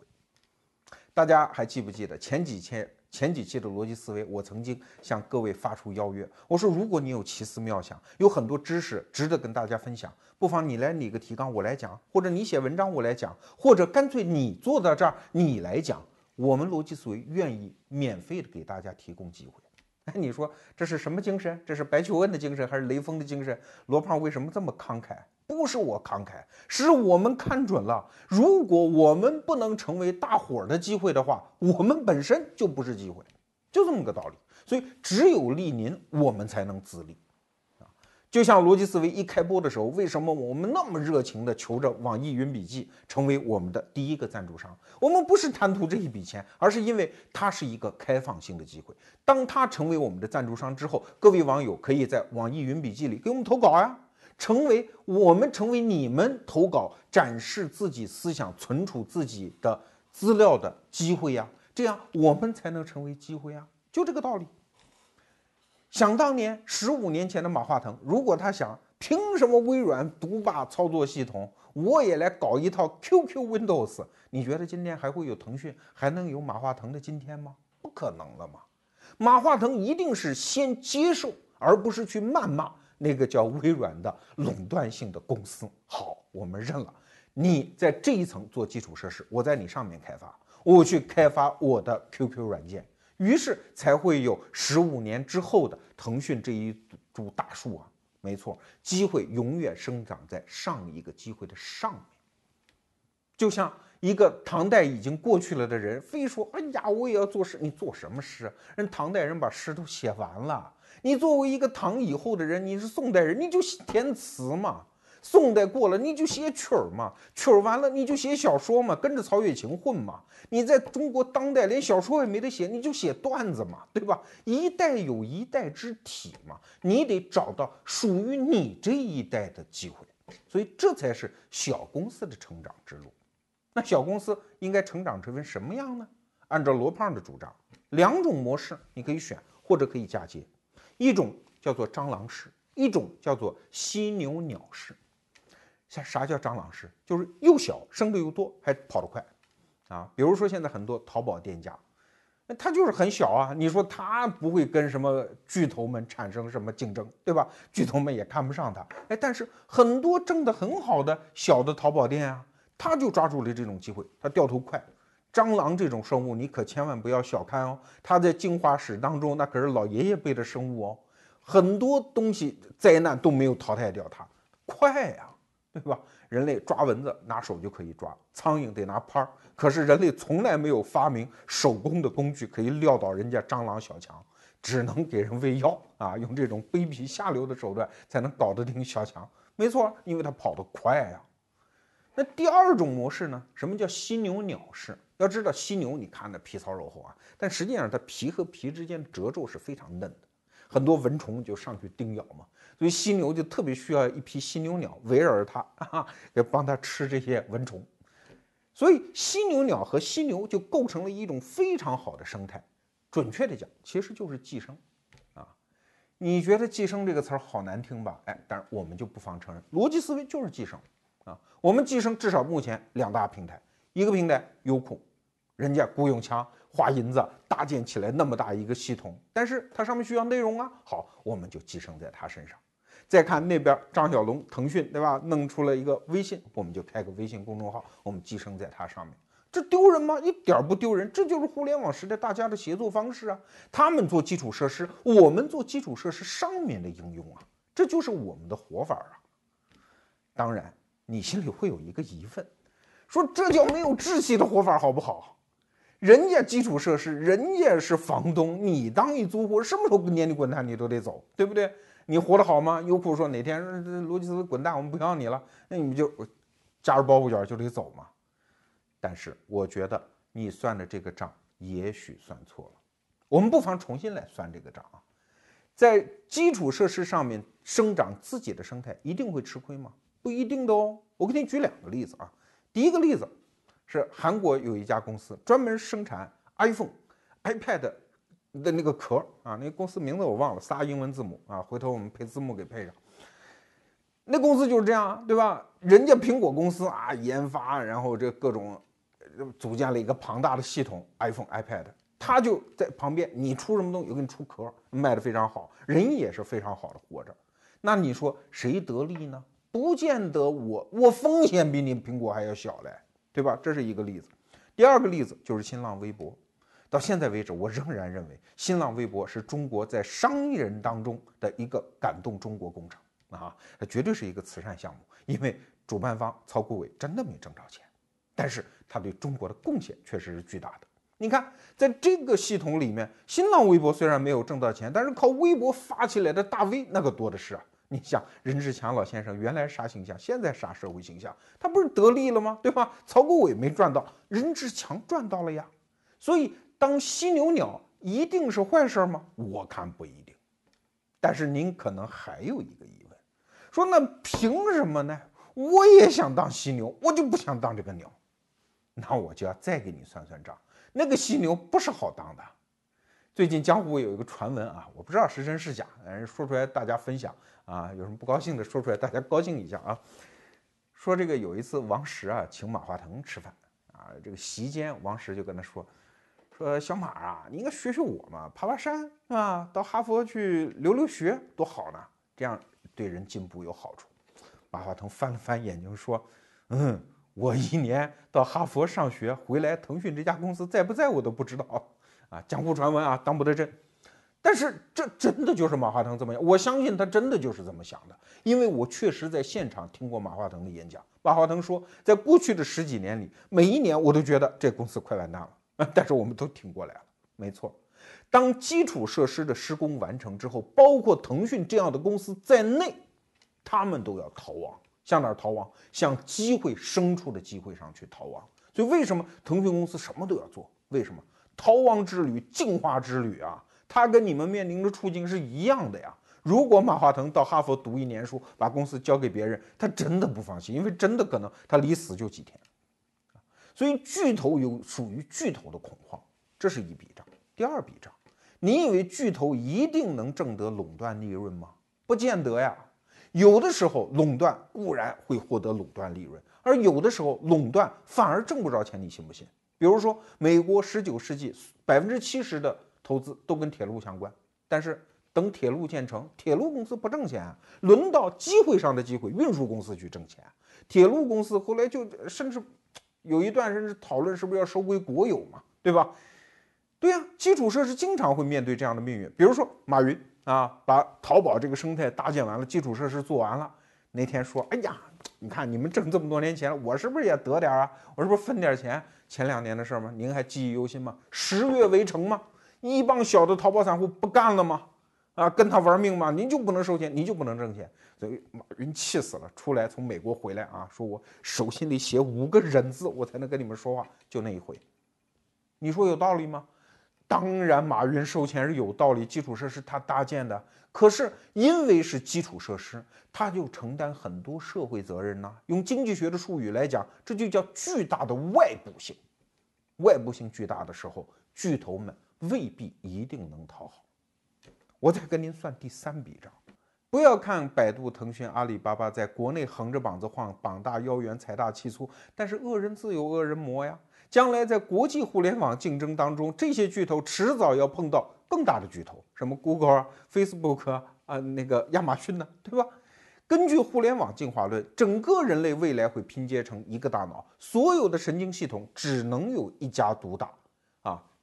大家还记不记得前几期前几期的逻辑思维？我曾经向各位发出邀约，我说如果你有奇思妙想，有很多知识值得跟大家分享，不妨你来拟个提纲，我来讲；或者你写文章，我来讲；或者干脆你坐到这儿，你来讲。我们逻辑思维愿意免费的给大家提供机会，哎，你说这是什么精神？这是白求恩的精神还是雷锋的精神？罗胖为什么这么慷慨？不是我慷慨，是我们看准了，如果我们不能成为大伙儿的机会的话，我们本身就不是机会，就这么个道理。所以只有利您，我们才能自立。就像逻辑思维一开播的时候，为什么我们那么热情地求着网易云笔记成为我们的第一个赞助商？我们不是贪图这一笔钱，而是因为它是一个开放性的机会。当它成为我们的赞助商之后，各位网友可以在网易云笔记里给我们投稿呀。成为我们成为你们投稿展示自己思想、存储自己的资料的机会呀，这样我们才能成为机会呀，就这个道理。想当年，十五年前的马化腾，如果他想，凭什么微软独霸操作系统，我也来搞一套 QQ Windows？你觉得今天还会有腾讯，还能有马化腾的今天吗？不可能了嘛！马化腾一定是先接受，而不是去谩骂那个叫微软的垄断性的公司。好，我们认了，你在这一层做基础设施，我在你上面开发，我去开发我的 QQ 软件。于是才会有十五年之后的腾讯这一株大树啊！没错，机会永远生长在上一个机会的上面。就像一个唐代已经过去了的人，非说：“哎呀，我也要做诗。”你做什么诗？人唐代人把诗都写完了。你作为一个唐以后的人，你是宋代人，你就填词嘛。宋代过了，你就写曲儿嘛，曲儿完了你就写小说嘛，跟着曹雪芹混嘛。你在中国当代连小说也没得写，你就写段子嘛，对吧？一代有一代之体嘛，你得找到属于你这一代的机会，所以这才是小公司的成长之路。那小公司应该成长成为什么样呢？按照罗胖的主张，两种模式你可以选，或者可以嫁接，一种叫做蟑螂式，一种叫做犀牛鸟式。像啥叫蟑螂式？就是又小，生的又多，还跑得快，啊，比如说现在很多淘宝店家，那他就是很小啊，你说他不会跟什么巨头们产生什么竞争，对吧？巨头们也看不上他，哎，但是很多挣得很好的小的淘宝店啊，他就抓住了这种机会，他掉头快。蟑螂这种生物，你可千万不要小看哦，它在进化史当中，那可是老爷爷辈的生物哦，很多东西灾难都没有淘汰掉它，快呀！对吧？人类抓蚊子拿手就可以抓，苍蝇得拿拍儿。可是人类从来没有发明手工的工具可以撂倒人家蟑螂小强，只能给人喂药啊，用这种卑鄙下流的手段才能搞得定小强。没错，因为它跑得快呀。那第二种模式呢？什么叫犀牛鸟式？要知道犀牛，你看着皮糙肉厚啊，但实际上它皮和皮之间的褶皱是非常嫩的，很多蚊虫就上去叮咬嘛。所以犀牛就特别需要一批犀牛鸟围绕着它啊，给帮它吃这些蚊虫。所以犀牛鸟和犀牛就构成了一种非常好的生态。准确的讲，其实就是寄生啊。你觉得“寄生”这个词儿好难听吧？哎，但是我们就不妨承认，逻辑思维就是寄生啊。我们寄生至少目前两大平台，一个平台优酷，人家雇佣强花银子搭建起来那么大一个系统，但是它上面需要内容啊。好，我们就寄生在它身上。再看那边，张小龙、腾讯，对吧？弄出了一个微信，我们就开个微信公众号，我们寄生在它上面，这丢人吗？一点不丢人，这就是互联网时代大家的协作方式啊。他们做基础设施，我们做基础设施上面的应用啊，这就是我们的活法啊。当然，你心里会有一个疑问，说这叫没有志气的活法，好不好？人家基础设施，人家是房东，你当一租户，什么时候撵你滚蛋，你都得走，对不对？你活得好吗？优酷说哪天罗辑思维滚蛋，我们不要你了，那你们就加入包袱卷就得走嘛。但是我觉得你算的这个账也许算错了，我们不妨重新来算这个账啊。在基础设施上面生长自己的生态，一定会吃亏吗？不一定的哦。我给你举两个例子啊。第一个例子是韩国有一家公司专门生产 iPhone、iPad。的那个壳啊，那公司名字我忘了，仨英文字母啊，回头我们配字幕给配上。那公司就是这样，对吧？人家苹果公司啊，研发，然后这各种组建了一个庞大的系统，iPhone、iPad，他就在旁边，你出什么东西，我给你出壳，卖的非常好，人也是非常好的活着。那你说谁得利呢？不见得我，我风险比你苹果还要小嘞，对吧？这是一个例子。第二个例子就是新浪微博。到现在为止，我仍然认为新浪微博是中国在商人当中的一个感动中国工程啊，它绝对是一个慈善项目，因为主办方曹国伟真的没挣着钱，但是他对中国的贡献确实是巨大的。你看，在这个系统里面，新浪微博虽然没有挣到钱，但是靠微博发起来的大 V 那个多的是啊。你想任志强老先生原来啥形象，现在啥社会形象，他不是得利了吗？对吧？曹国伟没赚到，任志强赚到了呀，所以。当犀牛鸟一定是坏事吗？我看不一定。但是您可能还有一个疑问，说那凭什么呢？我也想当犀牛，我就不想当这个鸟。那我就要再给你算算账，那个犀牛不是好当的。最近江湖有一个传闻啊，我不知道是真是假，反正说出来大家分享啊，有什么不高兴的说出来，大家高兴一下啊。说这个有一次王石啊请马化腾吃饭啊，这个席间王石就跟他说说小马啊，你应该学学我嘛，爬爬山啊，到哈佛去留留学多好呢，这样对人进步有好处。马化腾翻了翻眼睛说，嗯。我一年到哈佛上学回来，腾讯这家公司在不在我都不知道啊！江湖传闻啊，当不得真。但是这真的就是马化腾这么样，我相信他真的就是这么想的，因为我确实在现场听过马化腾的演讲。马化腾说，在过去的十几年里，每一年我都觉得这公司快完蛋了，啊 但是我们都挺过来了。没错，当基础设施的施工完成之后，包括腾讯这样的公司在内，他们都要逃亡。向哪儿逃亡？向机会生出的机会上去逃亡。所以为什么腾讯公司什么都要做？为什么逃亡之旅、进化之旅啊？它跟你们面临的处境是一样的呀。如果马化腾到哈佛读一年书，把公司交给别人，他真的不放心，因为真的可能他离死就几天。所以巨头有属于巨头的恐慌，这是一笔账。第二笔账，你以为巨头一定能挣得垄断利润吗？不见得呀。有的时候垄断固然会获得垄断利润，而有的时候垄断反而挣不着钱，你信不信？比如说，美国十九世纪百分之七十的投资都跟铁路相关，但是等铁路建成，铁路公司不挣钱，轮到机会上的机会，运输公司去挣钱。铁路公司后来就甚至有一段甚至讨论是不是要收归国有嘛，对吧？对呀，基础设施经常会面对这样的命运，比如说马云。啊，把淘宝这个生态搭建完了，基础设施做完了。那天说，哎呀，你看你们挣这么多年钱，我是不是也得点啊？我是不是分点钱？前两年的事儿吗？您还记忆犹新吗？十月围城吗？一帮小的淘宝散户不干了吗？啊，跟他玩命吗？您就不能收钱，您就不能挣钱？所以马云气死了，出来从美国回来啊，说我手心里写五个忍字，我才能跟你们说话，就那一回。你说有道理吗？当然，马云收钱是有道理，基础设施他搭建的。可是因为是基础设施，他就承担很多社会责任呢。用经济学的术语来讲，这就叫巨大的外部性。外部性巨大的时候，巨头们未必一定能讨好。我再跟您算第三笔账。不要看百度、腾讯、阿里巴巴在国内横着膀子晃，膀大腰圆，财大气粗，但是恶人自有恶人磨呀。将来在国际互联网竞争当中，这些巨头迟早要碰到更大的巨头，什么 Google 啊、Facebook 啊、啊那个亚马逊呢，对吧？根据互联网进化论，整个人类未来会拼接成一个大脑，所有的神经系统只能有一家独大，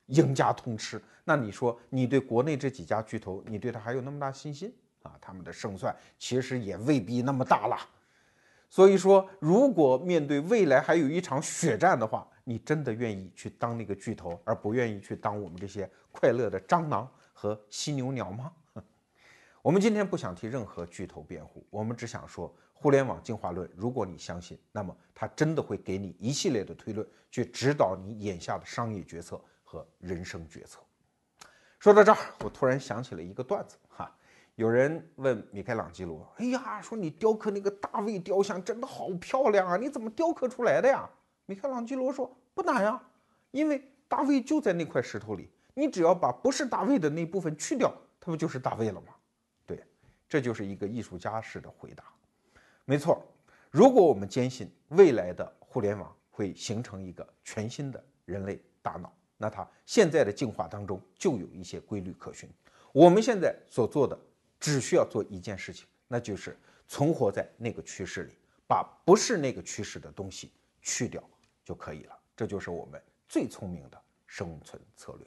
赢家通吃。那你说，你对国内这几家巨头，你对他还有那么大信心啊？他们的胜算其实也未必那么大了。所以说，如果面对未来还有一场血战的话，你真的愿意去当那个巨头，而不愿意去当我们这些快乐的蟑螂和犀牛鸟吗？我们今天不想替任何巨头辩护，我们只想说，互联网进化论，如果你相信，那么它真的会给你一系列的推论，去指导你眼下的商业决策和人生决策。说到这儿，我突然想起了一个段子哈，有人问米开朗基罗：“哎呀，说你雕刻那个大卫雕像真的好漂亮啊，你怎么雕刻出来的呀？”米开朗基罗说：“不难呀，因为大卫就在那块石头里，你只要把不是大卫的那部分去掉，它不就是大卫了吗？”对，这就是一个艺术家式的回答。没错，如果我们坚信未来的互联网会形成一个全新的人类大脑，那它现在的进化当中就有一些规律可循。我们现在所做的只需要做一件事情，那就是存活在那个趋势里，把不是那个趋势的东西去掉。就可以了，这就是我们最聪明的生存策略。